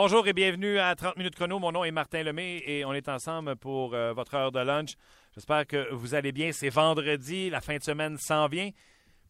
Bonjour et bienvenue à 30 minutes chrono. Mon nom est Martin Lemay et on est ensemble pour euh, votre heure de lunch. J'espère que vous allez bien. C'est vendredi, la fin de semaine s'en vient.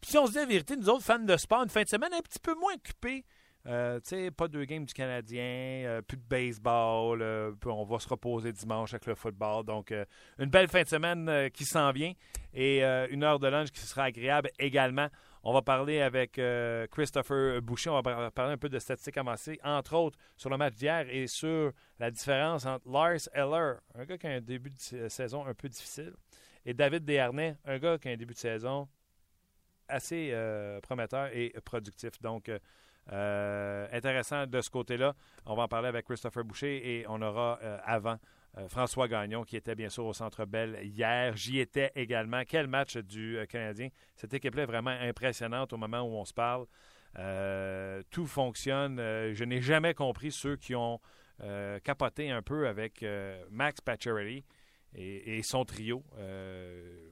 Puis si on se dit la vérité, nous autres fans de sport, une fin de semaine un petit peu moins occupée. Euh, tu sais, pas deux games du Canadien, euh, plus de baseball, on va se reposer dimanche avec le football. Donc, une belle fin de semaine qui s'en vient et une heure de lunch qui sera agréable également. On va parler avec euh, Christopher Boucher. On va parler un peu de statistiques avancées, entre autres sur le match d'hier et sur la différence entre Lars Eller, un gars qui a un début de saison un peu difficile, et David Desharnais, un gars qui a un début de saison assez euh, prometteur et productif. Donc, euh, intéressant de ce côté-là. On va en parler avec Christopher Boucher et on aura avant François Gagnon, qui était bien sûr au Centre Bell hier. J'y étais également. Quel match du euh, Canadien. Cette équipe-là est vraiment impressionnante au moment où on se parle. Euh, tout fonctionne. je n'ai jamais compris ceux qui ont capoté un peu avec Max Pacioretty et, son trio.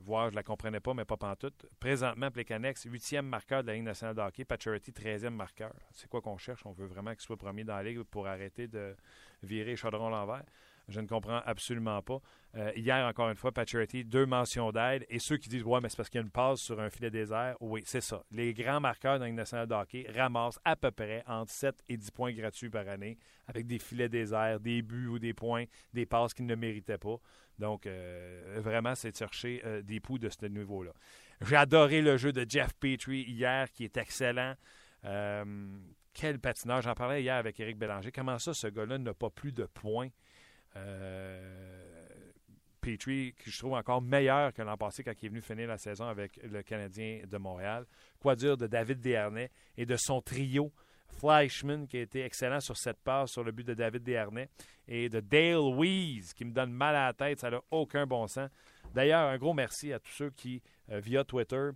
voire, je ne la comprenais pas, mais pas pantoute. Présentement, Plekanex, huitième marqueur de la Ligue nationale de hockey. Pacioretty, treizième marqueur. C'est quoi qu'on cherche? On veut vraiment qu'il soit premier dans la Ligue pour arrêter de virer Chaudron l'envers. Je ne comprends absolument pas. Euh, hier, encore une fois, Pacioretty, deux mentions d'aide. Et ceux qui disent Ouais, mais c'est parce qu'il y a une passe sur un filet désert. Oui, c'est ça. Les grands marqueurs dans le nationale de ramassent à peu près entre 7 et 10 points gratuits par année avec des filets déserts, des buts ou des points, des passes qu'ils ne méritaient pas. Donc, euh, vraiment, c'est de chercher euh, des poux de ce niveau-là. J'ai adoré le jeu de Jeff Petrie hier, qui est excellent. quel patinage. J'en parlais hier avec Éric Bélanger. Comment ça, ce gars-là n'a pas plus de points? Euh, Petrie, que je trouve encore meilleur que l'an passé quand il est venu finir la saison avec le Canadien de Montréal. Quoi dire de David Desharnais et de son trio Fleischman, qui a été excellent sur cette passe sur le but de David Desharnais, et de Dale Weiss, qui me donne mal à la tête, ça n'a aucun bon sens. D'ailleurs, un gros merci à tous ceux qui, euh, via Twitter,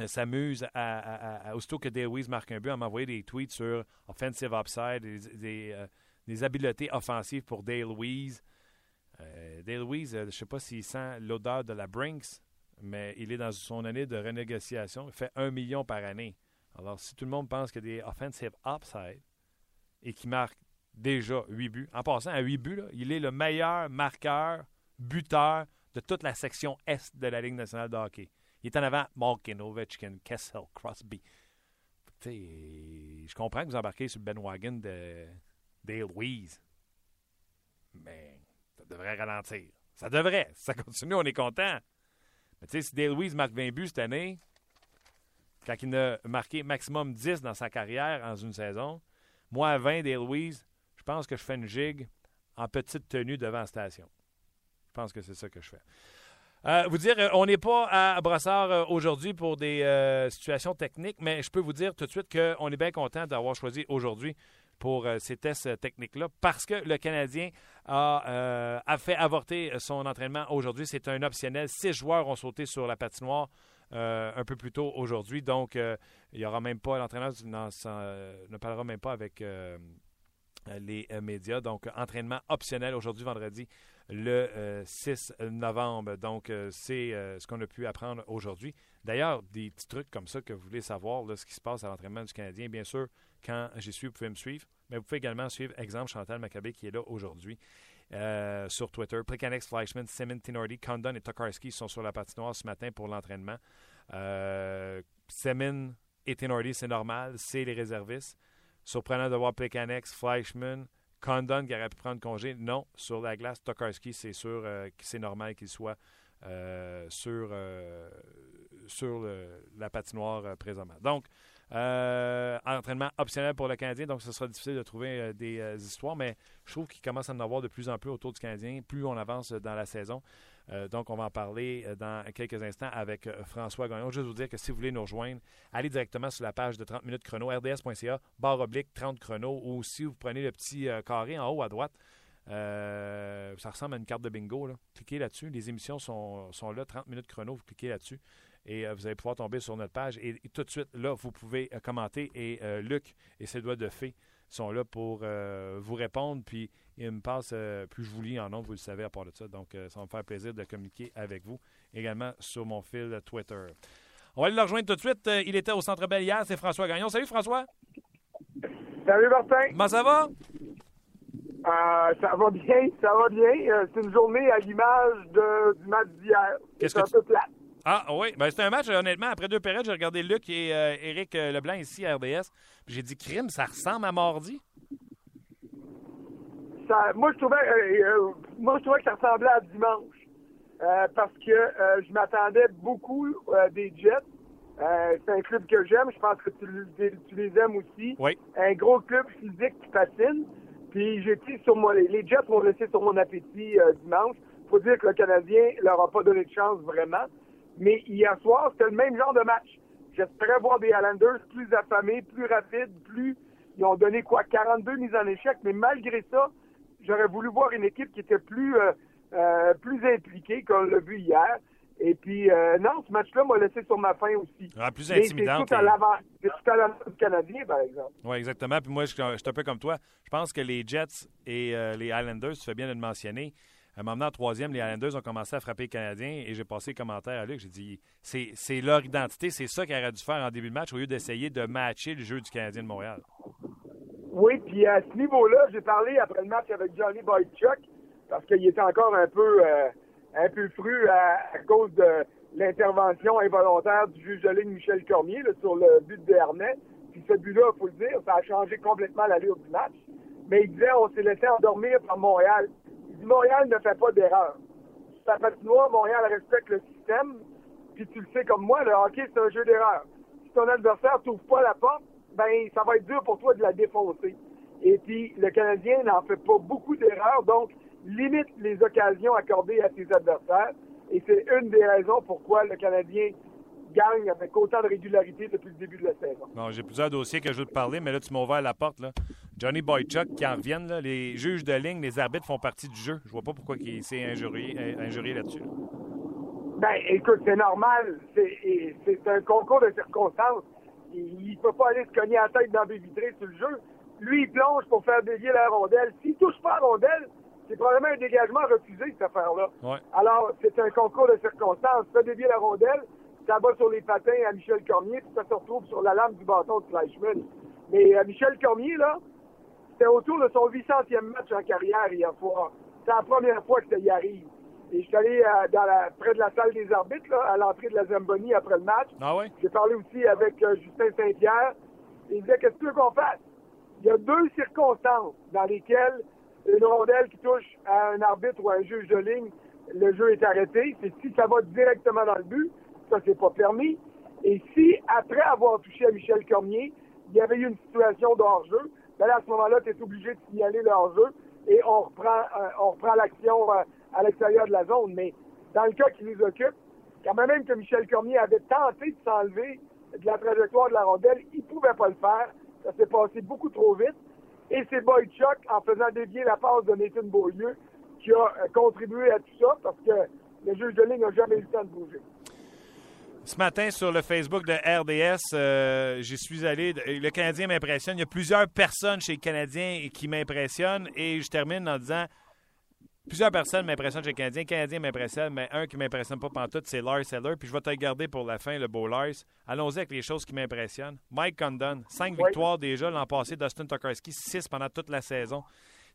euh, s'amusent à, aussitôt que Dale Weiss marque un but, à m'envoyer des tweets sur Offensive Upside, des habiletés offensives pour Dale Louise. Euh, Dale Louise, euh, je ne sais pas s'il sent l'odeur de la Brinks, mais il est dans son année de renégociation. Il fait un million par année. Alors, si tout le monde pense que des offensive upside et qu'il marque déjà huit buts, en passant à huit buts, il est le meilleur marqueur, buteur de toute la section Est de la Ligue nationale de hockey. Il est en avant Malkin, Ovechkin, Kessel, Crosby. Je comprends que vous embarquez sur Ben Wagon de Dale Louise. Mais ça devrait ralentir. Ça devrait. Si ça continue, on est content. Mais tu sais, si Dale Louise marque 20 buts cette année, quand il a marqué maximum 10 dans sa carrière en une saison, moi à 20, Dale Louise, je pense que je fais une gigue en petite tenue devant la station. Je pense que c'est ça que je fais. Euh, vous dire, euh, on n'est pas à Brossard euh, aujourd'hui pour des situations techniques, mais je peux vous dire tout de suite qu'on est bien content d'avoir choisi aujourd'hui pour euh, ces tests euh, techniques-là parce que le Canadien euh, a, fait avorter son entraînement aujourd'hui. C'est un optionnel. Six joueurs ont sauté sur la patinoire un peu plus tôt aujourd'hui. Donc, il n'y aura même pas, l'entraîneur ne parlera même pas avec les médias. Donc, entraînement optionnel aujourd'hui, vendredi, le 6 novembre. Donc, c'est ce qu'on a pu apprendre aujourd'hui. D'ailleurs, des petits trucs comme ça que vous voulez savoir, ce qui se passe à l'entraînement du Canadien, bien sûr, quand j'y suis, vous pouvez me suivre. Mais vous pouvez également suivre, exemple, Chantal Maccabé qui est là aujourd'hui euh, sur Twitter. Plekanex, Fleischman, Simon, Tinordi, Condon et Tokarski sont sur la patinoire ce matin pour l'entraînement. Euh, Semin et Tinordi, c'est normal, c'est les réservistes. Surprenant de voir Plekanex, Fleischman, Condon qui aurait pu prendre congé? Non, sur la glace, Tokarski, c'est sûr euh, que c'est normal qu'il soit euh, sur, sur la patinoire présentement. Donc, euh, entraînement optionnel pour le Canadien, donc ce sera difficile de trouver euh, des euh, histoires, mais je trouve qu'il commence à en avoir de plus en plus autour du Canadien, plus on avance dans la saison. Donc, on va en parler dans quelques instants avec François Gagnon. Juste vous dire que si vous voulez nous rejoindre, allez directement sur la page de 30 minutes chrono, rds.ca, barre oblique 30 chrono, ou si vous prenez le petit carré en haut à droite, ça ressemble à une carte de bingo. Cliquez là-dessus. Les émissions sont, sont là, 30 minutes chrono, vous cliquez là-dessus et euh, vous allez pouvoir tomber sur notre page. Et, tout de suite, là, vous pouvez euh, commenter. Et euh, Luc et ses doigts de fée sont là pour vous répondre. Puis, il me passe, plus je vous lis en nom, vous le savez à part de ça. Donc, ça va me faire plaisir de communiquer avec vous également sur mon fil Twitter. On va aller le rejoindre tout de suite. Il était au Centre Bell hier, c'est François Gagnon. Salut François. Salut Martin. Comment ça va? Euh, ça va bien, ça va bien. Euh, c'est une journée à l'image du match d'hier. C'est un peu plate. Ah oui, ben, c'était un match, honnêtement, après deux périodes, j'ai regardé Luc et euh, Éric Leblanc ici à RDS. J'ai dit, crime, ça ressemble à mardi? Ça, moi, je trouvais, moi, je trouvais que ça ressemblait à dimanche. parce que je m'attendais beaucoup des Jets. c'est un club que j'aime. Je pense que tu, tu, les aimes aussi. Oui. Un gros club physique qui fascine. Puis j'ai pris sur moi, les Jets m'ont laissé sur mon appétit euh, dimanche. Faut dire que le Canadien leur a pas donné de chance vraiment. Mais hier soir, c'était le même genre de match. J'espérais voir des Islanders plus affamés, plus rapides, plus. Ils ont donné quoi 42 mises en échec, mais malgré ça, j'aurais voulu voir une équipe qui était plus euh, euh, plus impliquée qu'on l'a vu hier. Et puis, euh, non, ce match-là m'a laissé sur ma faim aussi. Ah, plus intimidant. C'est tout à l'avant du Canadien, par exemple. Oui, exactement. Puis moi, je, suis un peu comme toi. Je pense que les Jets et les Islanders, tu fais bien de le mentionner. À un moment, en troisième, les Islanders ont commencé à frapper les Canadiens et j'ai passé les commentaires à Luc. J'ai dit, c'est leur identité, c'est ça qu'ils auraient dû faire en début de match au lieu d'essayer de matcher le jeu du Canadien de Montréal. Oui, puis à ce niveau-là, j'ai parlé après le match avec Johnny Boychuk parce qu'il était encore un peu... Euh, un peu fru à, cause de l'intervention involontaire du juge de ligne Michel Cormier sur le but de Hernet. Puis ce but-là, il faut le dire, ça a changé complètement l'allure du match. Mais il disait, on s'est laissé endormir par Montréal. Montréal ne fait pas d'erreur. Ça fait noir, Montréal respecte le système. Puis tu le sais comme moi, le hockey, c'est un jeu d'erreur. Si ton adversaire t'ouvre pas la porte, ben ça va être dur pour toi de la défoncer. Et puis, le Canadien n'en fait pas beaucoup d'erreurs, donc limite les occasions accordées à ses adversaires. Et c'est une des raisons pourquoi le Canadien gagne avec autant de régularité depuis le début de la saison. Bon, j'ai plusieurs dossiers que je veux te parler, mais là, tu m'as ouvert la porte. Là. Johnny Boychuk qui en reviennent. Là, les juges de ligne, les arbitres font partie du jeu. Je vois pas pourquoi il s'est injurié, injurié là-dessus. Ben, écoute, c'est normal. C'est un concours de circonstances. Il ne peut pas aller se cogner la tête dans des vitrées sur le jeu. Lui, il plonge pour faire dévier la rondelle. S'il touche pas la rondelle, c'est probablement un dégagement refusé, cette affaire-là. Alors, c'est un concours de circonstances. Ça dévie la rondelle, ça va sur les patins à Michel Cormier, puis ça se retrouve sur la lame du bâton de Fleischmann. Mais euh, Michel Cormier, là, c'était autour de son 800e match en carrière hier soir. C'est la première fois que ça y arrive. Et je suis allé euh, dans la, près de la salle des arbitres, là, à l'entrée de la Zamboni après le match. Ah J'ai parlé aussi avec euh, Justin Saint-Pierre. Il disait Qu'est-ce que tu veux qu'on fasse? Il y a deux circonstances dans lesquelles une rondelle qui touche à un arbitre ou à un juge de ligne, le jeu est arrêté. C'est si ça va directement dans le but, ça c'est pas permis. Et si, après avoir touché à Michel Cormier, il y avait eu une situation de hors-jeu, ben à ce moment-là, tu es obligé de signaler le hors-jeu et on reprend, euh, on reprend l'action euh, à l'extérieur de la zone. Mais dans le cas qui nous occupe, quand même que Michel Cormier avait tenté de s'enlever de la trajectoire de la rondelle, il pouvait pas le faire. Ça s'est passé beaucoup trop vite. Et c'est Boychuk, en faisant dévier la passe de Nathan Beaulieu, qui a euh, contribué à tout ça parce que le juge de ligne n'a jamais eu le temps de bouger. Ce matin, sur le Facebook de RDS, euh, j'y suis allé. Le Canadien m'impressionne. Il y a plusieurs personnes chez les Canadiens qui m'impressionnent. Et je termine en disant Plusieurs personnes m'impressionnent chez les Canadiens. Le Canadien m'impressionne, mais un qui ne m'impressionne pas tout, c'est Lars Eller. Puis je vais te garder pour la fin, le beau Lars. Allons-y avec les choses qui m'impressionnent. Mike Condon, cinq victoires déjà l'an passé. Dustin Tokarski, six pendant toute la saison.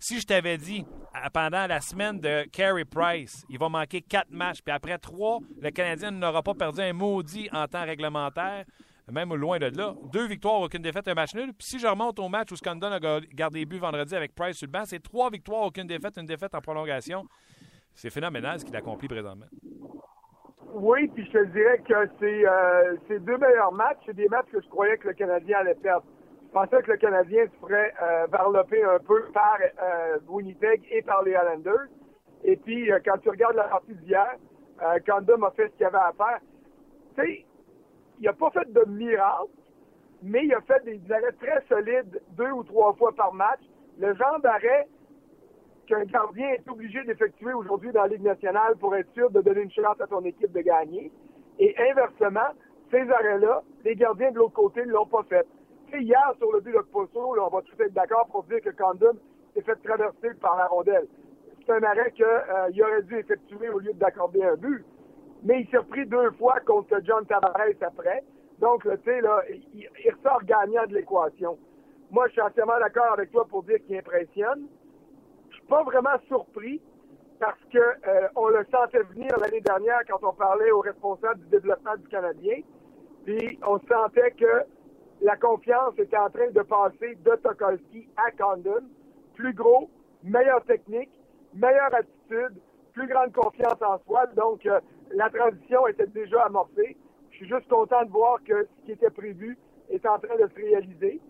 Si je t'avais dit, pendant la semaine de Carey Price, il va manquer quatre matchs, puis après trois, le Canadien n'aura pas perdu un maudit en temps réglementaire, même loin de là. Deux victoires, aucune défaite, un match nul. Puis si je remonte au match où Scandon a gardé buts vendredi avec Price sur le banc, c'est trois victoires, aucune défaite, une défaite en prolongation. C'est phénoménal ce qu'il accomplit présentement. Oui, puis je te dirais que c'est euh, deux meilleurs matchs. C'est des matchs que je croyais que le Canadien allait perdre. Je pensais que le Canadien se ferait euh, varloper un peu par euh, Winnipeg et par les Islanders. Et puis, euh, quand tu regardes la partie d'hier, euh, Condom a fait ce qu'il avait à faire. Tu sais, il n'a pas fait de miracle, mais il a fait des arrêts très solides deux ou trois fois par match. Le genre d'arrêt qu'un gardien est obligé d'effectuer aujourd'hui dans la Ligue nationale pour être sûr de donner une chance à ton équipe de gagner. Et inversement, ces arrêts-là, les gardiens de l'autre côté ne l'ont pas fait. Hier, sur le but de Posso, on va tous être d'accord pour dire que Condon s'est fait traverser par la rondelle. C'est un arrêt qu'il euh, aurait dû effectuer au lieu d'accorder un but mais il s'est repris deux fois contre John Tavares après. Donc, tu sais, là, il, ressort gagnant de l'équation. Moi, je suis entièrement d'accord avec toi pour dire qu'il impressionne. pas vraiment surpris parce que euh, on le sentait venir l'année dernière quand on parlait aux responsables du développement du Canadien. Puis on sentait que la confiance était en train de passer de Tokolski à Condon. Plus gros, meilleure technique, meilleure attitude, plus grande confiance en soi. Donc, euh, la transition était déjà amorcée. Je suis juste content de voir que ce qui était prévu est en train de se réaliser.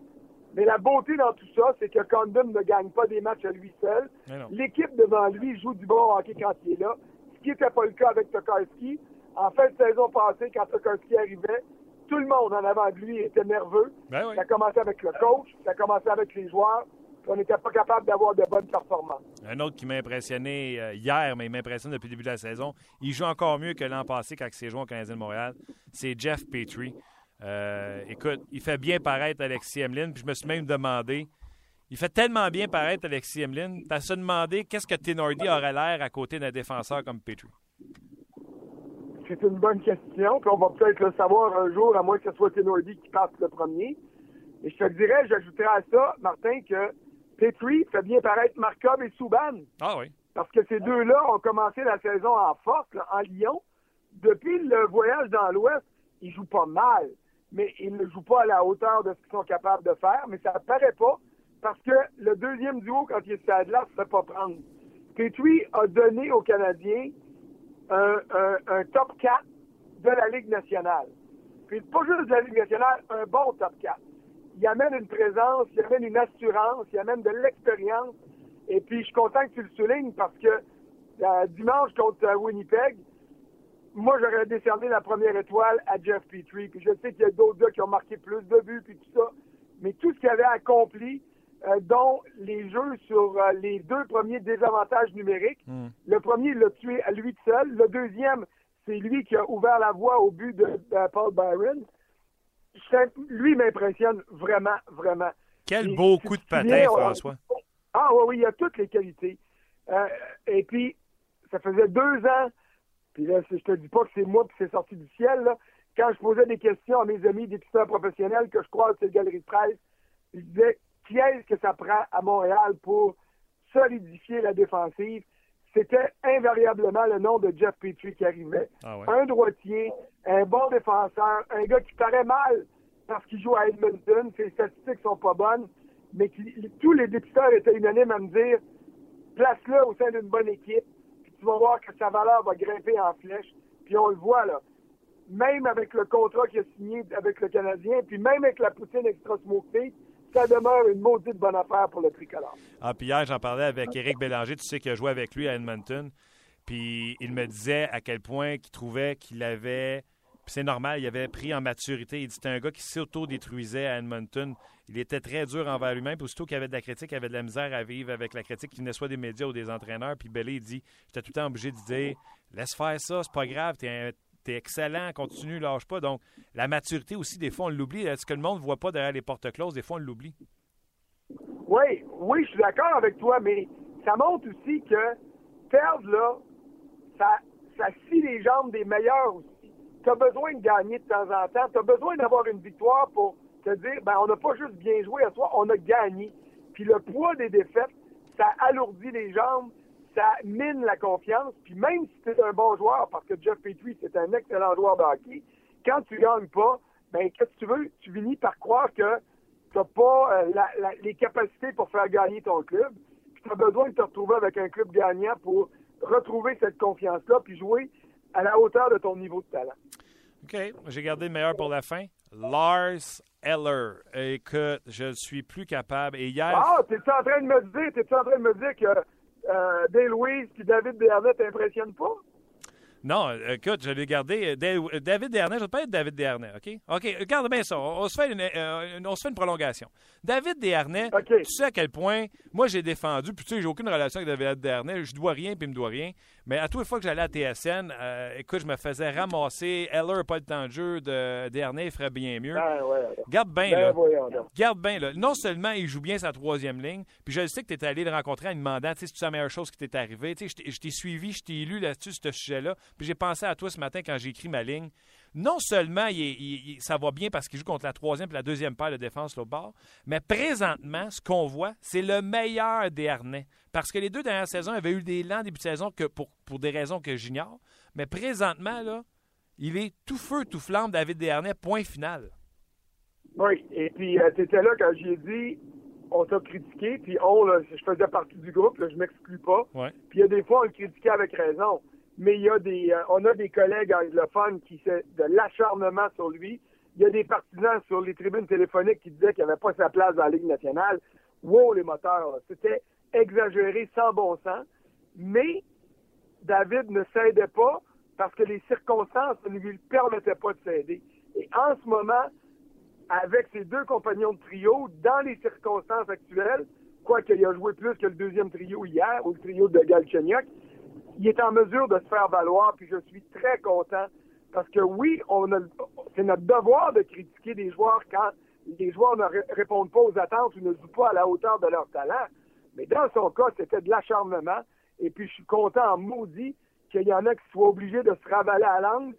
Mais la beauté dans tout ça, c'est que Condon ne gagne pas des matchs à lui seul. L'équipe devant lui joue du bon hockey quand il est là, ce qui n'était pas le cas avec Tokarski. En fin de saison passée, quand Tokarski arrivait, tout le monde en avant de lui était nerveux. Ben ça a commencé avec le coach, ça a commencé avec les joueurs. On n'était pas capable d'avoir de bonnes performances. Un autre qui m'a impressionné euh, hier, mais il m'impressionne depuis le début de la saison, il joue encore mieux que l'an passé quand il s'est joué au Canadien de Montréal, c'est Jeff Petrie. Euh, écoute, il fait bien paraître Alexis Emeline, puis je me suis même demandé, il fait tellement bien paraître Alexis Emeline, tu as se demandé qu'est-ce que Tenordi aurait l'air à côté d'un défenseur comme Petrie? C'est une bonne question, puis on va peut-être le savoir un jour, à moins que ce soit Tenordi qui passe le premier. Et je te dirais, j'ajouterais à ça, Martin, que Petrie fait bien paraître Markov et Souban. Ah oui. Parce que ces deux-là ont commencé la saison en force, en Lyon. Depuis le voyage dans l'Ouest, ils jouent pas mal mais ils ne jouent pas à la hauteur de ce qu'ils sont capables de faire, mais ça ne paraît pas parce que le deuxième duo, quand il est à là, ne fait pas prendre. Petrie a donné aux Canadiens un, top 4 de la Ligue nationale. Puis pas juste de la Ligue nationale, un bon top 4. Il amène une présence, il amène une assurance, il amène de l'expérience. Et puis je suis content que tu le soulignes parce que euh, dimanche contre Winnipeg, moi, j'aurais décerné la première étoile à Jeff Petrie. Puis je sais qu'il y a d'autres gars qui ont marqué plus de buts, puis tout ça. Mais tout ce qu'il avait accompli, euh, dont les jeux sur euh, les deux premiers désavantages numériques, hmm. le premier, il l'a tué à lui seul. Le deuxième, c'est lui qui a ouvert la voie au but de, Paul Byron. Lui m'impressionne vraiment, vraiment. Quel beau coup de patin, François. Ah oui, oui, il a toutes les qualités. Euh, et puis, ça faisait deux ans puis là, je te dis pas que c'est moi qui c'est sorti du ciel, là. Quand je posais des questions à mes amis députeurs professionnels que je crois c'est le galerie de presse, je disais qui est-ce que ça prend à Montréal pour solidifier la défensive? C'était invariablement le nom de Jeff Petrie qui arrivait. Ah un droitier, un bon défenseur, un gars qui paraît mal parce qu'il joue à Edmonton, ses statistiques sont pas bonnes, mais tous les députeurs étaient unanimes à me dire place-le au sein d'une bonne équipe, tu vas voir que sa valeur va grimper en flèche. Puis on le voit, là. Même avec le contrat qu'il a signé avec le Canadien, puis même avec la poutine extra smokée, ça demeure une maudite bonne affaire pour le tricolore. Ah, puis hier, j'en parlais avec Éric Bélanger, tu sais qu'il a joué avec lui à Edmonton. Puis il me disait à quel point qu'il trouvait qu'il avait puis c'est normal, il avait pris en maturité. Il dit c'était un gars qui s'auto-détruisait à Edmonton. Il était très dur envers lui-même. Puis aussitôt qu'il avait de la critique, il avait de la misère à vivre avec la critique qui venait soit des médias ou des entraîneurs. Puis Bellé, il dit J'étais tout le temps obligé de dire Laisse faire ça, c'est pas grave, t'es es excellent, continue, lâche pas. Donc, la maturité aussi, des fois, on l'oublie. Ce que le monde ne voit pas derrière les portes closes, des fois, on l'oublie. Oui, oui, je suis d'accord avec toi, mais ça montre aussi que perdre, là, ça, ça scie les jambes des meilleurs aussi tu besoin de gagner de temps en temps. Tu besoin d'avoir une victoire pour te dire, ben, on n'a pas juste bien joué à soi, on a gagné. Puis le poids des défaites, ça alourdit les jambes, ça mine la confiance. Puis même si tu es un bon joueur, parce que Jeff Petrie, c'est un excellent joueur de hockey, quand tu gagnes pas, ben, qu'est-ce que tu veux? Tu finis par croire que tu n'as pas euh, les capacités pour faire gagner ton club. Puis tu as besoin de te retrouver avec un club gagnant pour retrouver cette confiance-là, puis jouer à la hauteur de ton niveau de talent. OK. J'ai gardé le meilleur pour la fin. Lars Eller. Écoute, je ne suis plus capable. Et hier. Ah, t'es-tu en train de me dire, t'es-tu en train de me dire que euh, Dale Louise et David Bernet t'impressionnent pas? Non, écoute, je l'ai gardé. Euh, David Dernay, je ne pas être David Dernay, OK? OK, regarde bien ça. On, se, fait une, euh, on se fait une prolongation. David Dernay, tu sais à quel point moi j'ai défendu, puis tu sais, j'ai aucune relation avec David Dernay, je dois rien, puis il me doit rien. Mais à toutes les fois que j'allais à TSN, euh, écoute, je me faisais ramasser. Heller n'a pas le temps de jeu, de Dernay ferait bien mieux. Ah, ouais, Garde bien, ben, là. Garde bien, là. Non seulement il joue bien sa troisième ligne, puis je sais que tu étais allé le rencontrer en lui demandant, tu sais, tu la meilleure chose qui t'est arrivée? Tu sais, je t'ai suivi, je t'ai lu là-dessus, ce sujet-là. Puis j'ai pensé à toi ce matin quand j'ai écrit ma ligne. non seulement ça va bien parce qu'il joue contre la troisième et la deuxième paire de défense au bord, mais présentement, ce qu'on voit, c'est le meilleur des harnais. Parce que les deux dernières saisons avaient eu des lents début de saison que pour, pour des raisons que j'ignore. Mais présentement, là, il est tout feu, tout flamme, David Desharnais, point final. Oui, et puis euh, tu étais là quand j'ai dit on t'a critiqué, puis on, je faisais partie du groupe, là, je m'exclus pas. Puis il y a des fois, on le critiquait avec raison. Mais il y a des, euh, on a des collègues anglophones qui fait de l'acharnement sur lui. Il y a des partisans sur les tribunes téléphoniques qui disaient qu'il n'avait pas sa place dans la Ligue nationale. Wow, les moteurs, c'était exagéré sans bon sens. Mais David ne cédait pas parce que les circonstances ne lui permettaient pas de céder. Et en ce moment, avec ses deux compagnons de trio, dans les circonstances actuelles, quoiqu'il a joué plus que le deuxième trio hier, ou le trio de Galchenyuk, il est en mesure de se faire valoir, puis je suis très content, parce que oui, on c'est notre devoir de critiquer des joueurs quand les joueurs ne répondent pas aux attentes ou ne jouent pas à la hauteur de leur talent. Mais dans son cas, c'était de l'acharnement, et puis je suis content en maudit qu'il y en a qui soient obligés de se ravaler à langue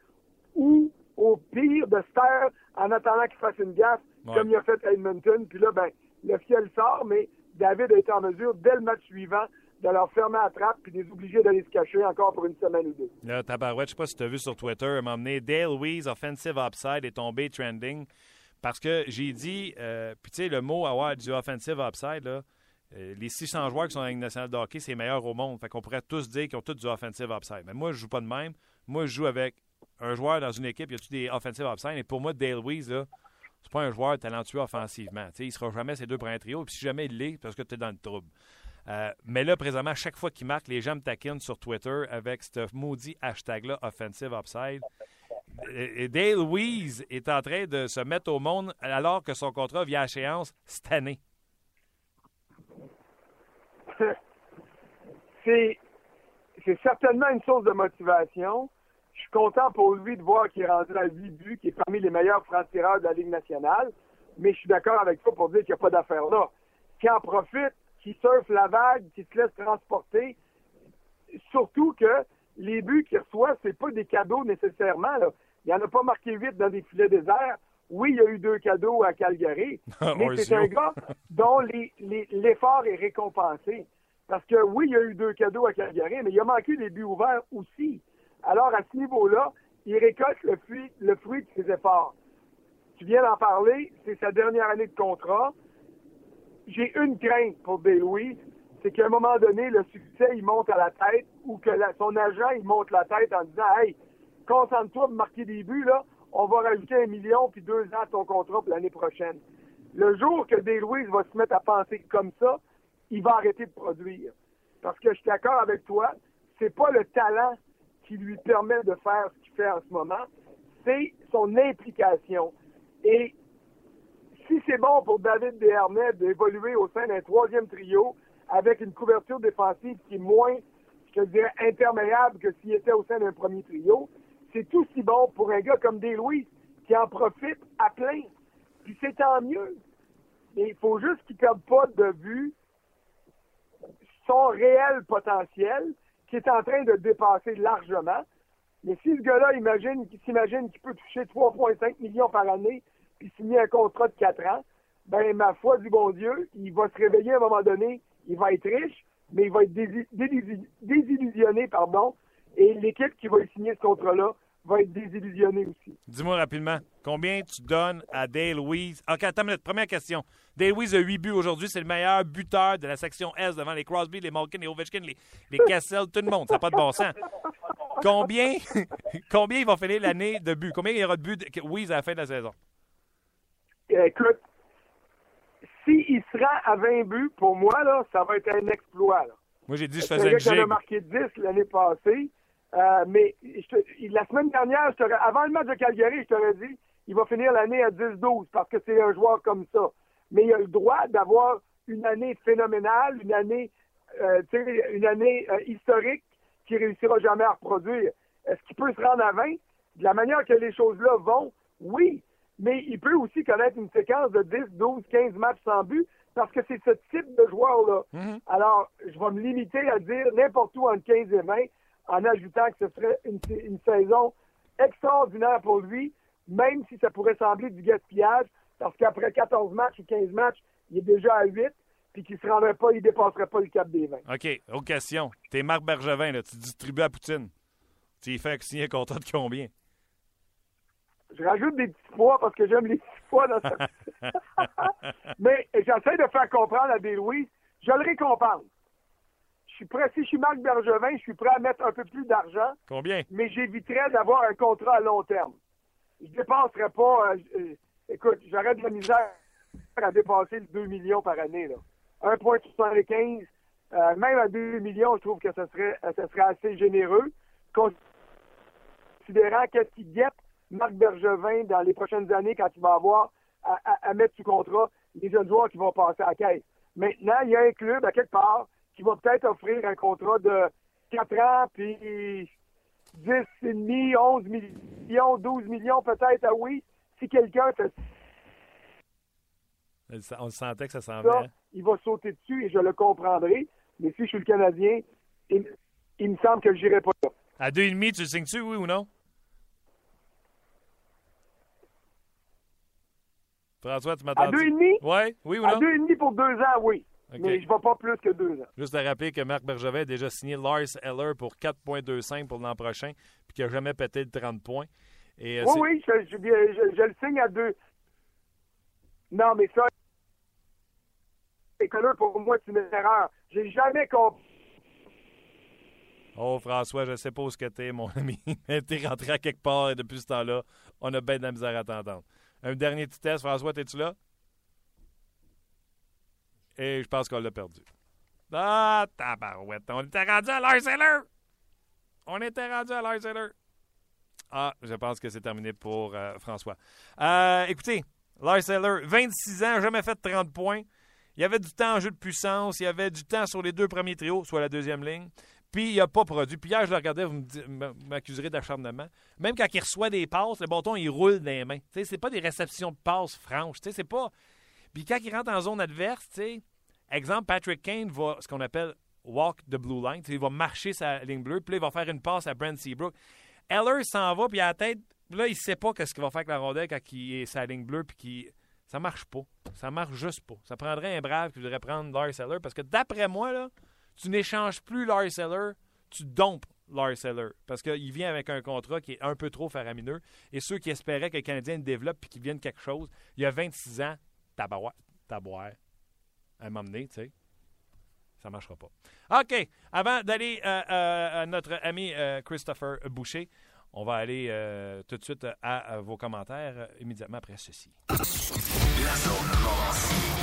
ou au pire de se taire en attendant qu'il fasse une gaffe, comme il a fait à Edmonton. Puis là, ben, le ciel sort, mais David a été en mesure, dès le match suivant, de leur fermer la trappe puis de les obliger d'aller se cacher encore pour une semaine ou deux. Là, Tabarouette, je sais pas si tu as vu sur Twitter, m'a emmené Dale Weiss, offensive upside, est tombé trending. Parce que j'ai dit, euh, puis tu sais, le mot avoir du offensive upside, là, euh, les 600 joueurs qui sont la Ligue nationale de hockey, c'est les meilleurs au monde. Fait qu'on pourrait tous dire qu'ils ont tous du offensive upside. Mais moi, je joue pas de même. Moi, je joue avec un joueur dans une équipe, il y a-tu des offensive upside? Et pour moi, Dale Weiss, là, c'est pas un joueur talentueux offensivement. Il il sera jamais ses deux premiers trios. Puis si jamais il l'est, parce que tu es dans le trouble. Euh, mais là, présentement, à chaque fois qu'il marque, les gens me taquinent sur Twitter avec ce maudit hashtag-là, Offensive Upside. Dale Weiss est en train de se mettre au monde alors que son contrat vient à échéance cette année. C'est, c'est certainement une source de motivation. Je suis content pour lui de voir qu'il est rendu à 8 buts, qu'il est parmi les meilleurs francs-tireurs de la Ligue nationale. Mais je suis d'accord avec toi pour dire qu'il n'y a pas d'affaire là. Qui en profite, qui surfe la vague, qui se laisse transporter. Surtout que les buts qu'il reçoit, c'est pas des cadeaux nécessairement. Là. Il en a pas marqué 8 dans des filets déserts. Oui, il y a eu deux cadeaux à Calgary, mais c'est un gars dont l'effort est récompensé. Parce que oui, il y a eu deux cadeaux à Calgary, mais il a manqué des buts ouverts aussi. Alors, à ce niveau-là, il récolte le fruit, le fruit de ses efforts. Tu viens d'en parler, c'est sa dernière année de contrat. J'ai une crainte pour Louise, c'est qu'à un moment donné, le succès, il monte à la tête ou que son agent, il monte la tête en disant Hey, concentre-toi de marquer des buts, là, on va rajouter un million puis deux ans à ton contrat pour l'année prochaine. Le jour que Louise va se mettre à penser comme ça, il va arrêter de produire. Parce que je suis d'accord avec toi, c'est pas le talent qui lui permet de faire ce qu'il fait en ce moment, c'est son implication. Et si c'est bon pour David Desharnais d'évoluer au sein d'un troisième trio avec une couverture défensive qui est moins, je dirais, imperméable que s'il était au sein d'un premier trio, c'est tout si bon pour un gars comme Louis qui en profite à plein. Puis c'est tant mieux. Mais il faut juste qu'il ne perde pas de vue son réel potentiel qui est en train de dépasser largement. Mais si ce gars-là imagine, s'imagine qu'il peut toucher 3,5 millions par année puis signer un contrat de 4 ans, ben ma foi du bon Dieu, il va se réveiller à un moment donné, il va être riche, mais il va être désillusionné, pardon, et l'équipe qui va signer ce contrat-là va être désillusionnée aussi. Dis-moi rapidement, combien tu donnes à Dale Weiss? OK, attends une. Première question. Dale Weiss a 8 buts aujourd'hui. C'est le meilleur buteur de la section S devant les Crosby, les Malkin, les Ovechkin, les, les tout le monde. Ça n'a pas de bon sens. Combien, combien il va finir l'année de buts? Combien il y aura de buts de à la fin de la saison? Écoute, s'il sera à 20 buts, pour moi, là, ça va être un exploit. Moi, j'ai dit je faisais une gigue. a marqué 10 l'année passée. Euh, mais la semaine dernière, avant le match de Calgary, je t'aurais dit il va finir l'année à 10-12 parce que c'est un joueur comme ça. Mais il a le droit d'avoir une année phénoménale, une année, euh, une année euh, historique qui réussira jamais à reproduire. Est-ce qu'il peut se rendre à 20? De la manière que les choses-là vont, oui. Mais il peut aussi connaître une séquence de 10, 12, 15 matchs sans but parce que c'est ce type de joueur-là. Mm-hmm. Alors, je vais me limiter à dire n'importe où entre 15 et 20 en ajoutant que ce serait une, saison extraordinaire pour lui, même si ça pourrait sembler du gaspillage, parce qu'après 14 matchs ou 15 matchs, il est déjà à 8, puis qu'il ne se rendrait pas, il ne dépasserait pas le cap des 20. OK, autre question. T'es Marc Bergevin, là, tu distribues à Poutine. Tu y fais un contrat de combien? Je rajoute des petits poids parce que j'aime les petits poids dans ça. Mais j'essaie de faire comprendre à des Louis, je le récompense. Je suis prêt, si je suis Marc Bergevin, je suis prêt à mettre un peu plus d'argent. Combien? Mais j'éviterais d'avoir un contrat à long terme. Je ne dépenserais pas. Euh, euh, écoute, j'aurais de la misère à dépasser le 2 millions par année. Là. 1,75, euh, même à 2 millions, je trouve que ce serait, ça serait assez généreux. Considérant qu'est-ce qui guette Marc Bergevin dans les prochaines années quand il va avoir à, mettre sous contrat les jeunes joueurs qui vont passer à la caisse. Maintenant, il y a un club à quelque part qui va peut-être offrir un contrat de 4 ans, puis 10,5, 11 millions, 12 millions peut-être, ah oui, si quelqu'un fait on sentait que ça s'en venait. Il va sauter dessus et je le comprendrai. Mais si je suis le Canadien, il, me semble que je n'irai pas là. À 2,5, tu le signes-tu, oui ou non? François, tu m'attends. À 2,5? Oui, oui ou non? À 2,5 pour deux ans, oui. Mais je ne vais pas plus que deux ans. Juste à rappeler que Marc Bergevin a déjà signé Lars Eller pour 4,25 pour l'an prochain, puis qu'il n'a jamais pété de 30 points. Et, euh, oui, oui, je, je, le signe à deux. Non, mais ça, pour moi, c'est une erreur. J'ai jamais compris. Oh, François, je sais pas où ce que t'es, mon ami. t'es rentré à quelque part et depuis ce temps-là, on a bien de la misère à t'entendre. Un dernier petit test, François, t'es-tu là? Et je pense qu'on l'a perdu. Ah, tabarouette. On était rendu à Lars On était rendu à Lars Ah, je pense que c'est terminé pour euh, François. Euh, écoutez, Lars 26 ans, jamais fait 30 points. Il y avait du temps en jeu de puissance, il y avait du temps sur les deux premiers trios, soit la deuxième ligne. Puis il n'a pas produit. Puis hier, je le regardais, vous m'accuserez d'acharnement. Même quand il reçoit des passes, le bâton, il roule dans les mains. Ce n'est pas des réceptions de passes franches. C'est pas. Puis quand il rentre en zone adverse, exemple, Patrick Kane va ce qu'on appelle walk the blue line. Il va marcher sa ligne bleue, puis là, il va faire une passe à Brent Seabrook. Eller s'en va, puis à la tête, là, il sait pas ce qu'il va faire avec la rondelle quand il est sa ligne bleue, puis qu'il ça marche pas. Ça marche juste pas. Ça prendrait un brave qui voudrait prendre Lars Seller parce que d'après moi, là, tu n'échanges plus Lars Seller, tu dompes Lars Seller parce qu'il vient avec un contrat qui est un peu trop faramineux. Et ceux qui espéraient que le Canadien développe et qu'il vienne quelque chose, il y a 26 ans, tabarouette, taboire, à m'emmener, tu sais. Ça ne marchera pas. OK. Avant d'aller euh, euh, à notre ami euh, Christopher Boucher, on va aller tout de suite à, vos commentaires immédiatement après ceci.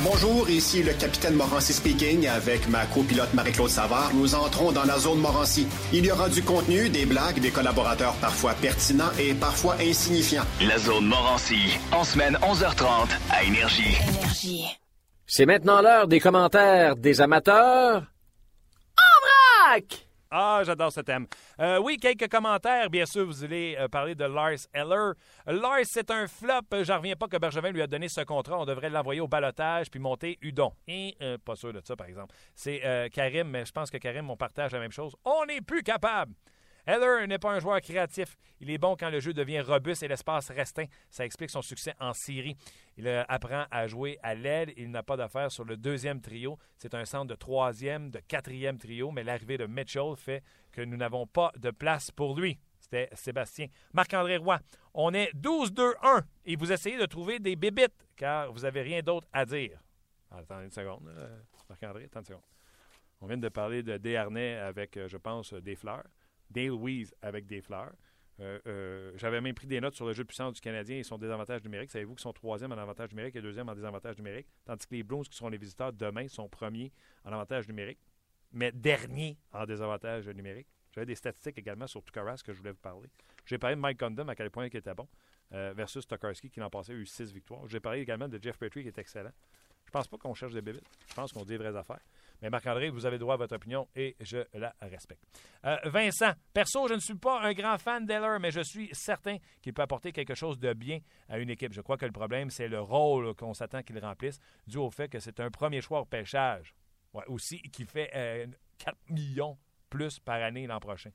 Bonjour, ici le capitaine Morancy speaking avec ma copilote Marie-Claude Savard. Nous entrons dans la zone Morancy. Il y aura du contenu, des blagues, des collaborateurs parfois pertinents et parfois insignifiants. La zone Morancy, en semaine 11h30 à Énergie. Énergie. C'est maintenant l'heure des commentaires des amateurs. En vrac! Ah, j'adore ce thème. Euh, oui, quelques commentaires. Bien sûr, vous allez euh, parler de Lars Eller. Lars, c'est un flop. J'en reviens pas que Bergevin lui a donné ce contrat. On devrait l'envoyer au balotage puis monter Udon. Et euh, pas sûr de ça, par exemple. C'est Karim, mais je pense que Karim, on partage la même chose. On n'est plus capable. Heller n'est pas un joueur créatif. Il est bon quand le jeu devient robuste et l'espace restreint. Ça explique son succès en série. Il euh, apprend à jouer à l'aide. Il n'a pas d'affaires sur le deuxième trio. C'est un centre de troisième, de quatrième trio, mais l'arrivée de Mitchell fait que nous n'avons pas de place pour lui. C'était Sébastien. Marc-André Roy, on est 12-2-1 et vous essayez de trouver des bébites car vous n'avez rien d'autre à dire. Attendez une seconde, Marc-André, attends une seconde. On vient de parler de Desharnais avec, euh, je pense, des fleurs. Dale Weiss avec des fleurs. Euh, euh, j'avais même pris des notes sur le jeu de puissance du Canadien et son désavantage numérique. Savez-vous qu'ils sont troisième en avantage numérique et deuxième en désavantage numérique, tandis que les Blues, qui seront les visiteurs demain, sont premiers en avantage numérique, mais derniers en désavantage numérique. J'avais des statistiques également sur Tukaras que je voulais vous parler. J'ai parlé de Mike Condon à quel point il était bon euh, versus Tokarski qui l'an passé a eu six victoires. J'ai parlé également de Jeff Petrie qui est excellent. Je pense pas qu'on cherche des bébés. Je pense qu'on dit des vraies affaires. Mais Marc-André, vous avez droit à votre opinion et je la respecte. Euh, Vincent, perso, je ne suis pas un grand fan d'Eller, mais je suis certain qu'il peut apporter quelque chose de bien à une équipe. Je crois que le problème, c'est le rôle qu'on s'attend qu'il remplisse, dû au fait que c'est un premier choix au pêchage. Aussi, qui fait 4 euh, millions plus par année l'an prochain.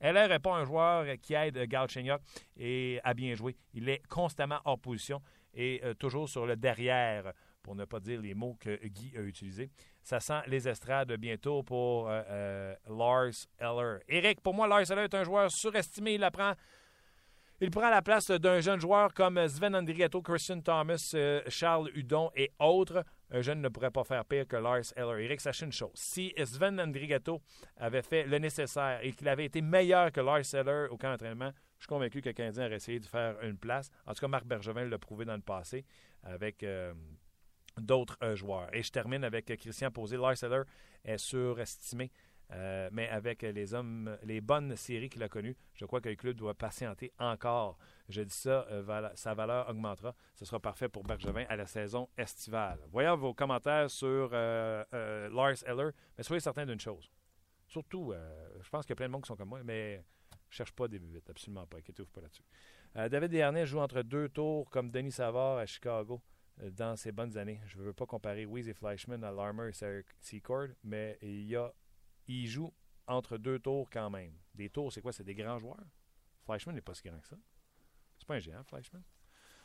Heller n'est pas un joueur qui aide Galchenyuk et à bien jouer. Il est constamment hors position et euh, toujours sur le derrière, pour ne pas dire les mots que Guy a utilisés. Ça sent les estrades bientôt pour euh, euh, Lars Eller. Eric, pour moi, Lars Eller est un joueur surestimé. Il. Il prend la place d'un jeune joueur comme Sven Andrigato, Christian Thomas, euh, Charles Hudon et autres. Un jeune ne pourrait pas faire pire que Lars Eller. Eric, sachez une chose. Si Sven Andrigato avait fait le nécessaire et qu'il avait été meilleur que Lars Eller au camp d'entraînement, je suis convaincu que le Canadien aurait essayé de faire une place. En tout cas, Marc Bergevin l'a prouvé dans le passé avec d'autres euh, joueurs. Et je termine avec Christian Posé. Lars Eller est surestimé. Euh, mais avec les hommes, les bonnes séries qu'il a connues, je crois que le club doit patienter encore. Je dis ça, euh, sa valeur augmentera. Ce sera parfait pour Bergevin à la saison estivale. Voyons vos commentaires sur euh, euh, Lars Eller, mais soyez certains d'une chose. Surtout, euh, je pense qu'il y a plein de monde qui sont comme moi, mais je cherche pas des bébites, absolument pas. Inquiétez-vous pas là-dessus. Euh, David Desharnais joue entre deux tours comme Denis Savard à Chicago euh, dans ses bonnes années. Je ne veux pas comparer Weeze et Fleischman à Larmer et Seacord, mais il y a il joue entre deux tours quand même. Des tours, c'est quoi? C'est des grands joueurs? Fleischman n'est pas si grand que ça. C'est pas un géant, Fleischman.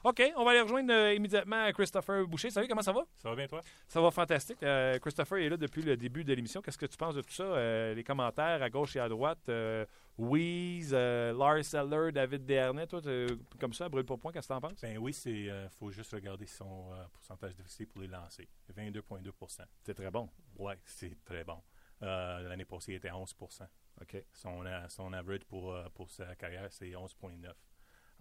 OK, on va aller rejoindre euh, immédiatement Christopher Boucher. Salut, comment ça va? Ça va bien, toi? Ça va fantastique. Euh, Christopher est là depuis le début de l'émission. Qu'est-ce que tu penses de tout ça? Euh, les commentaires à gauche et à droite. Euh, Weeze, Lars Eller, David Dernay. Toi, comme ça, brûle pour point, qu'est-ce que tu en penses? Ben oui, c'est faut juste regarder son pourcentage d'efficacité pour les lancer. 22,2 C'est très bon. Ouais, c'est très bon. L'année passée, il était à 11 OK. son, son average pour, pour sa carrière, c'est 11,9 Alors,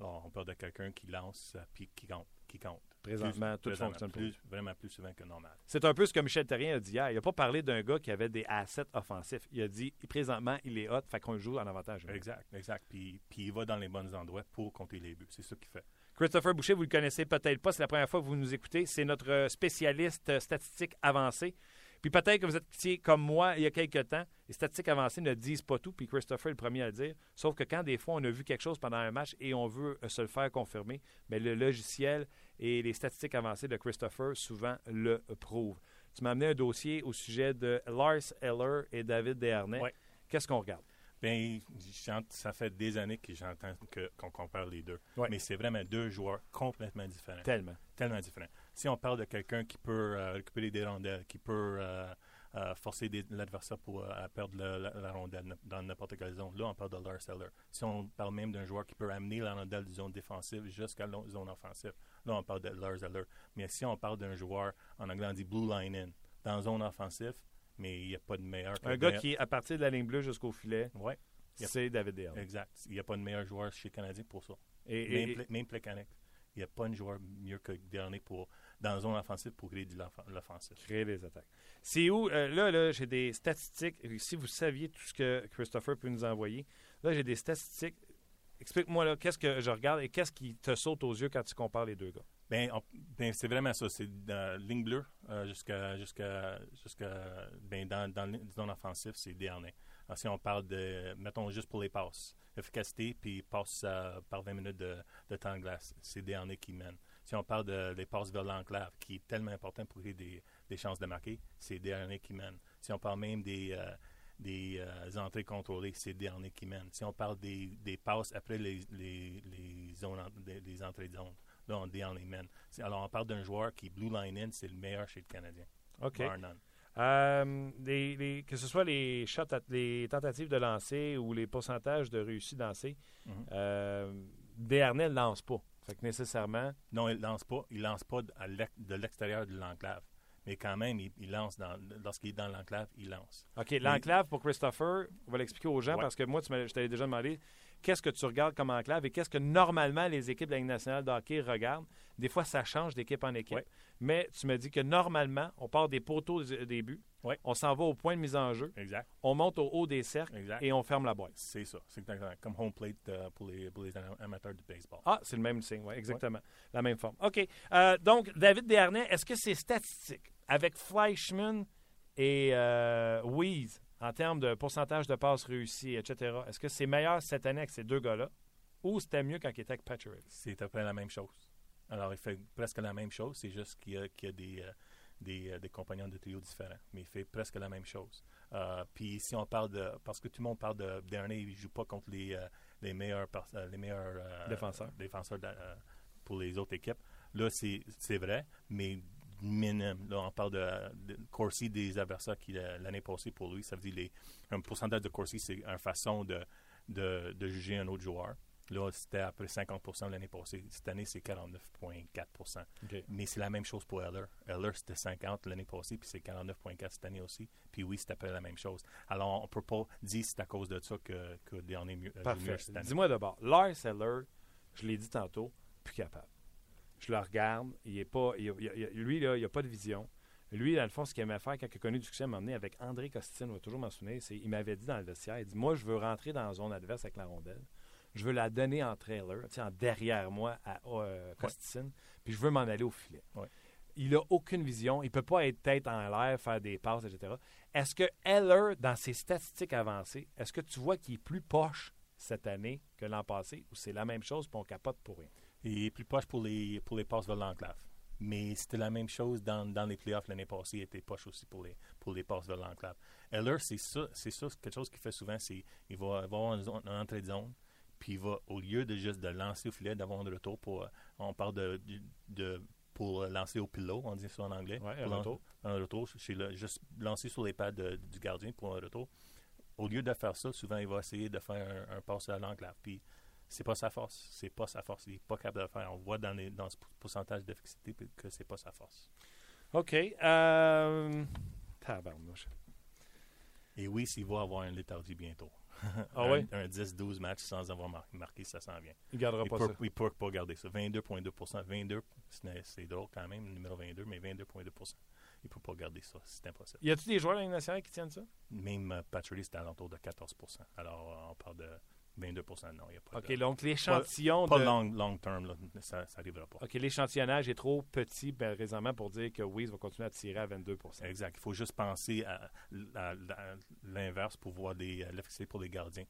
on parle de quelqu'un qui lance euh, puis qui compte. Qui compte. Présentement, tout présentement, fonctionne plus, Vraiment plus souvent que normal. C'est un peu ce que Michel Terrien a dit hier. Il n'a pas parlé d'un gars qui avait des assets offensifs. Il a dit, présentement, il est hot, fait qu'on joue en avantage. Exact, exact. Puis, puis il va dans les bons endroits pour compter les buts. C'est ça qu'il fait. Christopher Boucher, vous le connaissez peut-être pas, c'est la première fois que vous nous écoutez. C'est notre euh, spécialiste euh, statistique avancé. Puis peut-être que vous étiez comme moi il y a quelques temps. Les statistiques avancées ne disent pas tout, puis Christopher est le premier à le dire. Sauf que quand des fois on a vu quelque chose pendant un match et on veut euh, se le faire confirmer, mais le logiciel et les statistiques avancées de Christopher souvent le prouvent. Tu m'as amené un dossier au sujet de Lars Eller et David Desharnais. Ouais. Qu'est-ce qu'on regarde? J'ent- ça fait des années que j'entends qu'on compare les deux. Ouais. Mais c'est vraiment deux joueurs complètement différents. Tellement. tellement différent. Si on parle de quelqu'un qui peut euh, récupérer des rondelles, qui peut euh, euh, forcer l'adversaire pour euh, à perdre le- la, la rondelle dans n'importe quelle zone, là, on parle de Lars Eller. Si on parle même d'un joueur qui peut amener la rondelle du zone défensive jusqu'à la zone offensive, là, on parle de Lars Eller. Mais si on parle d'un joueur, en anglais, on dit blue line in, dans la zone offensive, mais il n'y a pas de meilleur Un gars qui est à partir de la ligne bleue jusqu'au filet, Ouais, c'est David Desharnais. exact. Il n'y a pas de meilleur joueur chez les Canadiens pour ça. Et, et- Même, Plekanec. Il n'y a pas un joueur mieux que Dernier pour, dans la zone offensive pour créer de l'off- l'offensive. créer des attaques. C'est où, euh, là, là j'ai des statistiques. Si vous saviez tout ce que Christopher peut nous envoyer, là, j'ai des statistiques. Explique-moi, là, qu'est-ce que je regarde et qu'est-ce qui te saute aux yeux quand tu compares les deux gars? On- ben, c'est vraiment ça. C'est de ligne bleue euh, jusqu'à jusqu'à jusqu'à ben, dans dans la zone offensive, c'est dernier. Alors, si on parle de mettons juste pour les passes, efficacité puis passe euh, par 20 minutes de, de temps de glace, c'est dernier qui mène. Si on parle de les passes vers l'enclave, qui est tellement important pour créer des, des chances de marquer, c'est dernier qui mène. Si on parle même des euh, des euh, entrées contrôlées, c'est dernier qui mène. Si on parle des, des passes après les, les, les zones en- des- les entrées de zone, là, on dernier mène. Alors, on parle d'un joueur qui, blue line in, c'est le meilleur chez le Canadien. OK. Bar none. Euh, les- les- que ce soit les shots, à- les tentatives de lancer ou les pourcentages de réussite lancée, Mhm. euh, Desharnais ne lance pas. Fait que nécessairement, Non, il lance pas. Il lance pas de l'extérieur de l'enclave. Mais quand même, il, il lance lorsqu'il est dans l'enclave, il lance. OK, l'enclave pour Christopher, on va l'expliquer aux gens Ouais. parce que moi, tu je t'avais déjà demandé qu'est-ce que tu regardes comme enclave et qu'est-ce que normalement les équipes de la Ligue nationale de hockey regardent. Des fois, ça change d'équipe en équipe. Mais tu me dis que normalement, on part des poteaux des buts, Ouais. on s'en va au point de mise en jeu, Exact. on monte au haut des cercles Exact. et on ferme la boîte. C'est ça. C'est comme home plate euh, pour, les, pour les am- amateurs de baseball. Ah, c'est le même signe, oui, exactement. La même forme. OK. Euh, donc, David Desharnais, est-ce que c'est statistique? Avec Fleischmann et euh, Weeze en termes de pourcentage de passes réussies, etc. Est-ce que c'est meilleur cette année avec ces deux gars-là ou c'était mieux quand il était avec Patrick? C'est à peu près la même chose. Alors, il fait presque la même chose. C'est juste qu'il y a, qu'il y a des, euh, des, des compagnons de trio différents, mais il fait presque la même chose. puis si on parle de, parce que tout le monde parle de dernier, il joue pas contre les, les meilleurs, les meilleurs défenseurs, défenseurs pour les autres équipes. Là, c'est vrai, mais minime. Là, on parle de, de Corsi des adversaires qui, l'année passée, pour lui, ça veut dire les, un pourcentage de Corsi, c'est une façon de, de, de, juger un autre joueur. Là, c'était à peu près 50% l'année passée. Cette année, c'est 49,4% Mais c'est la même chose pour Eller. Eller, c'était 50 l'année passée, puis c'est 49,4 cette année aussi. Puis oui, c'était à peu près la même chose. Alors, on ne peut pas dire que c'est à cause de ça que, que est mieux, Parfait. Dis-moi d'abord, Lars Eller, je l'ai dit tantôt, plus capable. Je le regarde, il est pas, lui, là, il n'a pas de vision. Lui, dans le fond, ce qu'il aimait faire quand il a connu du succès, m'a amené avec André Costine, on va toujours m'en souvenir, c'est il m'avait dit dans le vestiaire, il dit Moi, je veux rentrer dans la zone adverse avec la rondelle. Je veux la donner en trailer, en derrière moi à euh, Costine, puis je veux m'en aller au filet. Il n'a aucune vision. Il ne peut pas être tête en l'air, faire des passes, etc. Est-ce que Heller, dans ses statistiques avancées, est-ce que tu vois qu'il est plus poche cette année que l'an passé ou c'est la même chose puis on capote pour rien? Il est plus poche pour les, pour les passes vers l'enclave. Mais c'était la même chose dans, dans les playoffs l'année passée. Il était poche aussi pour les, pour les passes vers l'enclave. Eller, c'est ça, c'est ça, quelque chose qu'il fait souvent, c'est il va avoir une, entrée de zone, puis il va, au lieu de juste de lancer au filet, d'avoir un retour pour, on parle de, de, pour lancer au pilot, on dit ça en anglais. Ouais, un retour. Un retour, juste lancer sur les pads du gardien pour un retour. Au lieu de faire ça, souvent, il va essayer de faire un, un passe à l'enclave. Puis c'est pas sa force. C'est pas sa force. Il n'est pas capable de le faire. On voit dans, les, dans ce pourcentage d'efficacité que c'est pas sa force. OK. Euh... Et oui, s'il va avoir un léthargie bientôt. Ah oui? Un, 10-12 matchs sans avoir marqué, ça s'en vient. Il ne gardera pas peut, ça. Il ne peut pas garder ça. 22,2% 22 c'est drôle quand même, numéro 22, mais 22,2% Il ne peut pas garder ça. C'est impossible. Y a-t-il des joueurs de la nationale qui tiennent ça? Même uh, Patrick, c'était à l'entour de 14% Alors, on parle de 22 non, il n'y a pas OK, donc l'échantillon pas, de... long, long term, là, ça n'arrivera pas. OK, l'échantillonnage est trop petit, ben, raisonnement, pour dire que Wiz va continuer à tirer à 22% Exact. Il faut juste penser à, l'inverse pour voir l'efficacité pour les gardiens.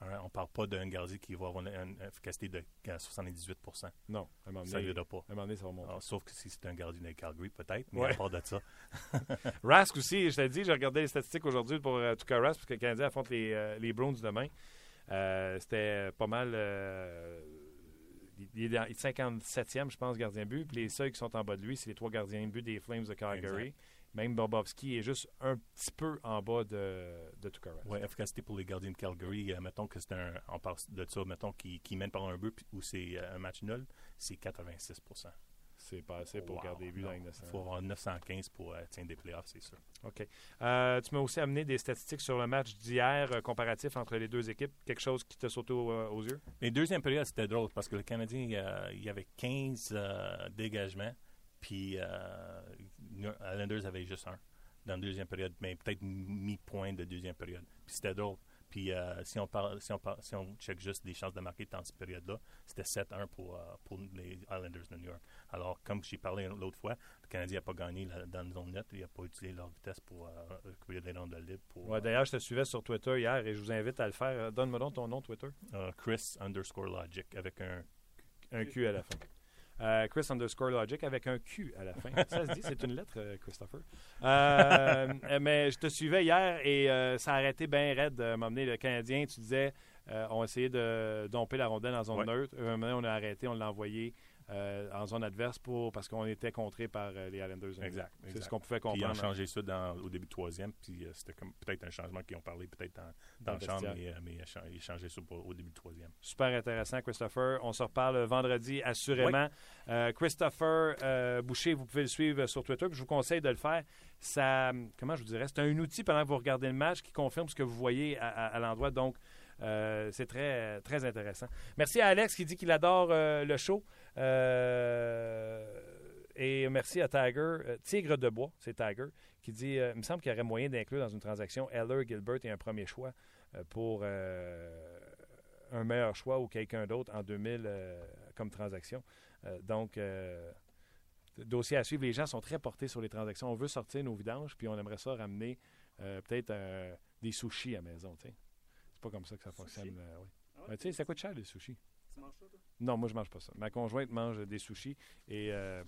Hein, on ne parle pas d'un gardien qui va avoir une, efficacité de 78% Non, à un moment donné, ça n'ira pas. À un moment donné, ça va monter. Alors, sauf que si c'est un gardien de Calgary, peut-être, mais à part de ça. Rask aussi, je t'ai dit, j'ai regardé les statistiques aujourd'hui pour euh, Tuka Rask, parce que le Canadien affronte les, euh, les Browns demain. Euh, c'était pas mal. Euh, il est 57e, je pense, gardien but. Puis les seuls qui sont en bas de lui, c'est les trois gardiens de but des Flames de Calgary. Même Bobovski est juste un petit peu en bas de, de Oui, efficacité pour les gardiens de Calgary. Euh, mettons que c'est un. On parle de ça, mettons, qui, qui mène par un but ou c'est un match nul, c'est 86 c'est pas assez pour garder but dans Il faut avoir 915 pour atteindre des playoffs, c'est sûr. OK. Euh, tu m'as aussi amené des statistiques sur le match d'hier euh, comparatif entre les deux équipes. Quelque chose qui t'a sauté euh, aux yeux? Les deuxième période, c'était drôle parce que le Canadien, il y avait 15 dégagements, puis Islanders avait juste un dans la deuxième période, mais peut-être mi-point de deuxième période. Puis c'était drôle. Puis euh, si, on parle, si, on parle, si on check juste les chances de marquer dans cette période-là, c'était 7-1 pour, euh, pour les Islanders de New York. Alors, comme j'ai parlé l'autre fois, le Canadien n'a pas gagné dans la zone nette. Il n'a pas utilisé leur vitesse pour euh, récupérer des de libre. Ouais, D'ailleurs, je te suivais sur Twitter hier et je vous invite à le faire. Donne-moi donc ton nom Twitter. Chris underscore Logic avec un, un Q à la fin. Euh, Chris underscore Logic avec un Q à la fin. Ça se dit, c'est une lettre, euh, Christopher. Euh, mais je te suivais hier et ça a arrêté bien raide de m'emmener le Canadien. Tu disais, on a essayé de domper la rondelle en zone neutre. Un moment, on a arrêté, on l'a envoyé euh, en zone adverse pour, parce qu'on était contré par euh, les Islanders. Exact. C'est ce qu'on pouvait comprendre. ils ont changé ça dans, au début de troisième, puis euh, c'était peut-être un changement qu'ils ont parlé peut-être dans, dans, le champ, mais, mais ils ont changé ça au début de troisième. Super intéressant, Christopher. On se reparle vendredi, assurément. Christopher Boucher, vous pouvez le suivre sur Twitter, je vous conseille de le faire. Ça, comment je vous dirais, c'est un outil pendant que vous regardez le match qui confirme ce que vous voyez à, à l'endroit. Donc, c'est très, très intéressant. Merci à Alex qui dit qu'il adore le show. Euh, et merci à Tiger, Tigre de bois, c'est Tiger, qui dit Il me semble qu'il y aurait moyen d'inclure dans une transaction Eller, Gilbert et un premier choix pour un meilleur choix ou quelqu'un d'autre en 2000 comme transaction. donc, dossier à suivre. Les gens sont très portés sur les transactions. On veut sortir nos vidanges, puis on aimerait ça ramener peut-être des sushis à la maison. C'est pas comme ça que ça fonctionne. Euh, oui. Ah tu sais, ça coûte cher les sushis. Tu manges ça, toi? Non, moi je mange pas ça. Ma conjointe mange des sushis et euh,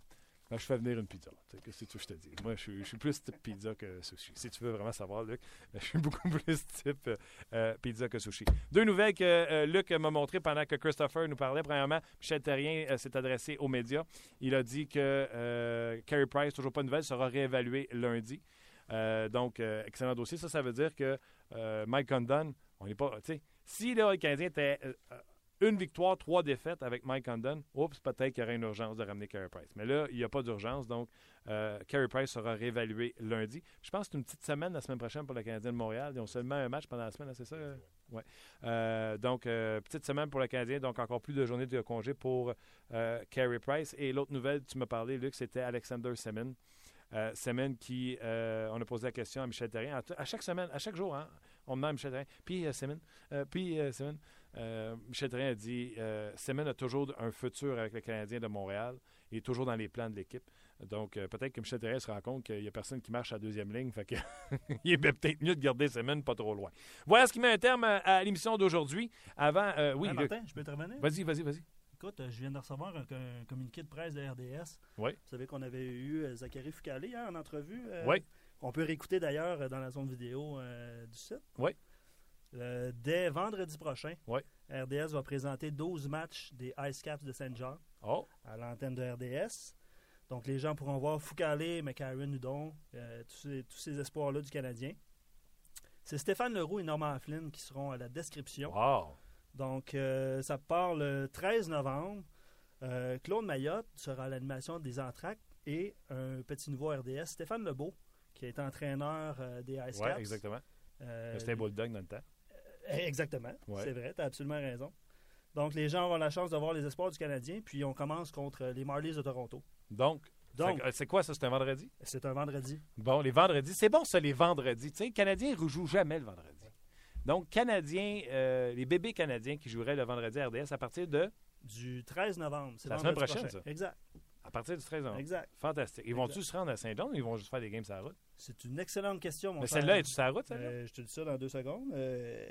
Ben, je fais venir une pizza. Qu'est-ce que je te dis? Moi, je suis, plus type pizza que sushi. Si tu veux vraiment savoir, Luc, je suis beaucoup plus type euh, euh, pizza que sushi. Deux nouvelles que euh, Luc m'a montrées pendant que Christopher nous parlait. Premièrement, Michel Terrien s'est adressé aux médias. Il a dit que Carey Price, toujours pas de nouvelles, sera réévalué lundi. Donc, excellent dossier. Ça, ça veut dire que Mike Condon, on n'est pas. Tu sais, si là, le Canadien était une victoire, trois défaites avec Mike Condon, oups, peut-être qu'il y aurait une urgence de ramener Carey Price. Mais là, il n'y a pas d'urgence, donc euh, Carey Price sera réévalué lundi. Je pense que c'est une petite semaine la semaine prochaine pour le Canadien de Montréal. Ils ont seulement un match pendant la semaine, c'est ça? Oui. donc, euh, petite semaine pour le Canadien, donc encore plus de journées de congé pour euh, Carey Price. Et l'autre nouvelle, tu m'as parlé, Luc, c'était Alexander Semin. Euh, Semin qui, euh, on a posé la question à Michel Terrien. À, chaque semaine, à chaque jour, hein, on demande à Michel Terrien. Puis euh, Semin, euh, puis euh, Semin. Euh, Michel Terrien a dit euh, Semin a toujours un futur avec le Canadien de Montréal. Il est toujours dans les plans de l'équipe. Donc, euh, peut-être que Michel Terrien se rend compte qu'il n'y a personne qui marche à la deuxième ligne. Fait que il est peut-être mieux de garder Semin pas trop loin. Voilà ce qui met un terme à, à l'émission d'aujourd'hui. Avant, euh, oui, Hein. Martin, je peux intervenir? Vas-y, vas-y, vas-y. Écoute, je viens de recevoir un, un communiqué de presse de RDS. Oui. Vous savez qu'on avait eu Zachary Foucalé hier en entrevue. Oui. On peut réécouter d'ailleurs dans la zone vidéo du site. Oui. Euh, dès vendredi prochain, Oui. RDS va présenter 12 matchs des Ice Caps de Saint-Jean Oh, à l'antenne de RDS. Donc les gens pourront voir Foucalé, McCarron, Hudon, euh, tous, ces, tous ces espoirs-là du Canadien. C'est Stéphane Leroux et Norman Flynn qui seront à la description. wow. Donc, euh, ça part le 13 novembre. Claude Mayotte sera à l'animation des entractes et un petit nouveau RDS, Stéphane Lebeau, qui est entraîneur des Ice Oui, Caps. exactement. Euh, C'était bulldog dans le temps. Exactement, Ouais. c'est vrai, tu as absolument raison. Donc, les gens auront la chance de voir les espoirs du Canadien, puis on commence contre les Marlies de Toronto. Donc, c'est quoi ça? C'est un vendredi? c'est un vendredi. Bon, les vendredis. C'est bon, ça, les vendredis. Tu sais, les Canadiens ne jouent jamais le vendredi. Donc, Canadiens, euh, les bébés Canadiens qui joueraient le vendredi à RDS à partir de. Du 13 novembre. C'est La semaine prochaine, prochain. ça. Exact. À partir du 13 novembre. Exact. Fantastique. Ils vont-tu se rendre à Saint-Jean ou ils vont juste faire des games sur la route? C'est une excellente question, mon Mais celle-là, es-tu sur la route, celle-là? Euh, je te dis ça dans deux secondes. Euh,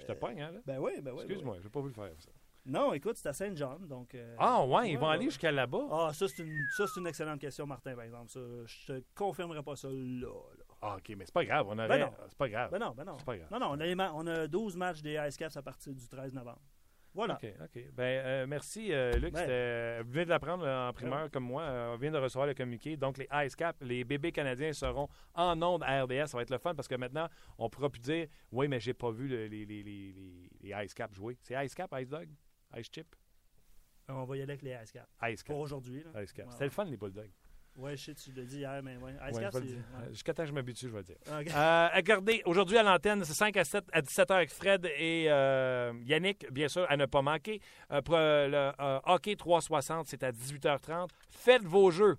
Je te pogne, hein, là? Ben oui, ben oui. ben Excuse-moi, oui. j'ai pas voulu le faire, ça. Non, écoute, c'est à Saint-John, donc... euh, Ah, ouais, ils vont ouais, aller jusqu'à là-bas? Ah, ça, c'est une, ça, c'est une excellente question, Martin, par exemple. Ça, je te confirmerai pas ça là. là. Ah, OK, mais c'est pas grave. On aurait... Ben non. C'est pas grave. Ben non, ben non. C'est pas grave. Non, non, on a, on a 12 matchs des Ice Caps à partir du 13 novembre. Voilà. OK, OK. Ben, euh, merci, euh, Luc. Ben. C'était- Vous venez de l'apprendre euh, en primeur comme moi. Euh, on vient de recevoir le communiqué. Donc, les Ice Cap, les bébés canadiens seront en ondes à RDS. Ça va être le fun parce que maintenant, on pourra plus dire Oui, mais j'ai pas vu le- les, les, les, les, les Ice Cap jouer. C'est Ice Cap, Ice Dog? Ice Chip? Euh, On va y aller avec les Ice Caps. Ice Cap. Pour aujourd'hui. là. Ice Cap. C'était le fun, les Bulldogs. Ouais, je sais, tu l'as dit hier, mais ouais. Ice Ouais, Caps, je vais le c'est. dire. ouais. Jusqu'à temps que je m'habitue, je vais le dire. Ah. Euh, regardez, aujourd'hui à l'antenne, c'est 5 à 7 à 17h avec Fred et euh, Yannick, bien sûr, à ne pas manquer. Euh, pour le hockey 360, c'est à 18h30. Faites vos jeux.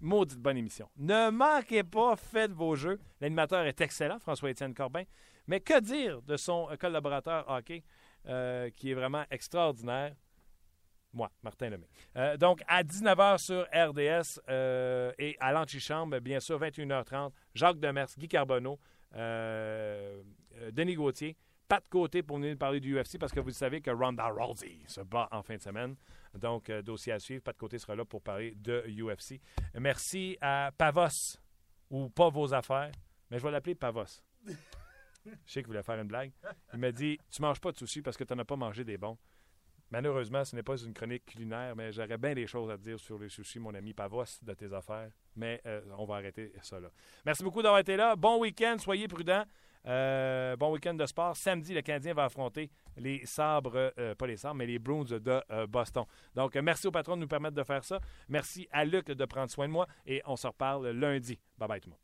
Maudite bonne émission. Ne manquez pas, faites vos jeux. L'animateur est excellent, François-Étienne Corbin. Mais que dire de son collaborateur hockey, qui est vraiment extraordinaire? Moi, Martin Lemay. Euh, donc, à 19h sur RDS euh, et à l'antichambre, bien sûr, 21h30, Jacques Demers, Guy Carbonneau, euh, Denis Gauthier, pas de côté pour venir parler du UFC parce que vous savez que Ronda Rousey se bat en fin de semaine. Donc, dossier à suivre. Pas de côté sera là pour parler de UFC. Merci à Pavos, ou pas vos affaires, mais je vais l'appeler Pavos. Je sais qu'il voulait faire une blague. Il m'a dit Tu manges pas de sushi parce que tu n'en as pas mangé des bons. Malheureusement, ce n'est pas une chronique culinaire, mais j'aurais bien des choses à dire sur les sushis, mon ami Pavos, de tes affaires. Mais euh, on va arrêter ça là. Merci beaucoup d'avoir été là. Bon week-end, soyez prudents. Euh, bon week-end de sport. Samedi, le Canadien va affronter les sabres, euh, pas les sabres, mais les Bruins de Boston. Donc, merci au patron de nous permettre de faire ça. Merci à Luc de prendre soin de moi et on se reparle lundi. Bye bye tout le monde.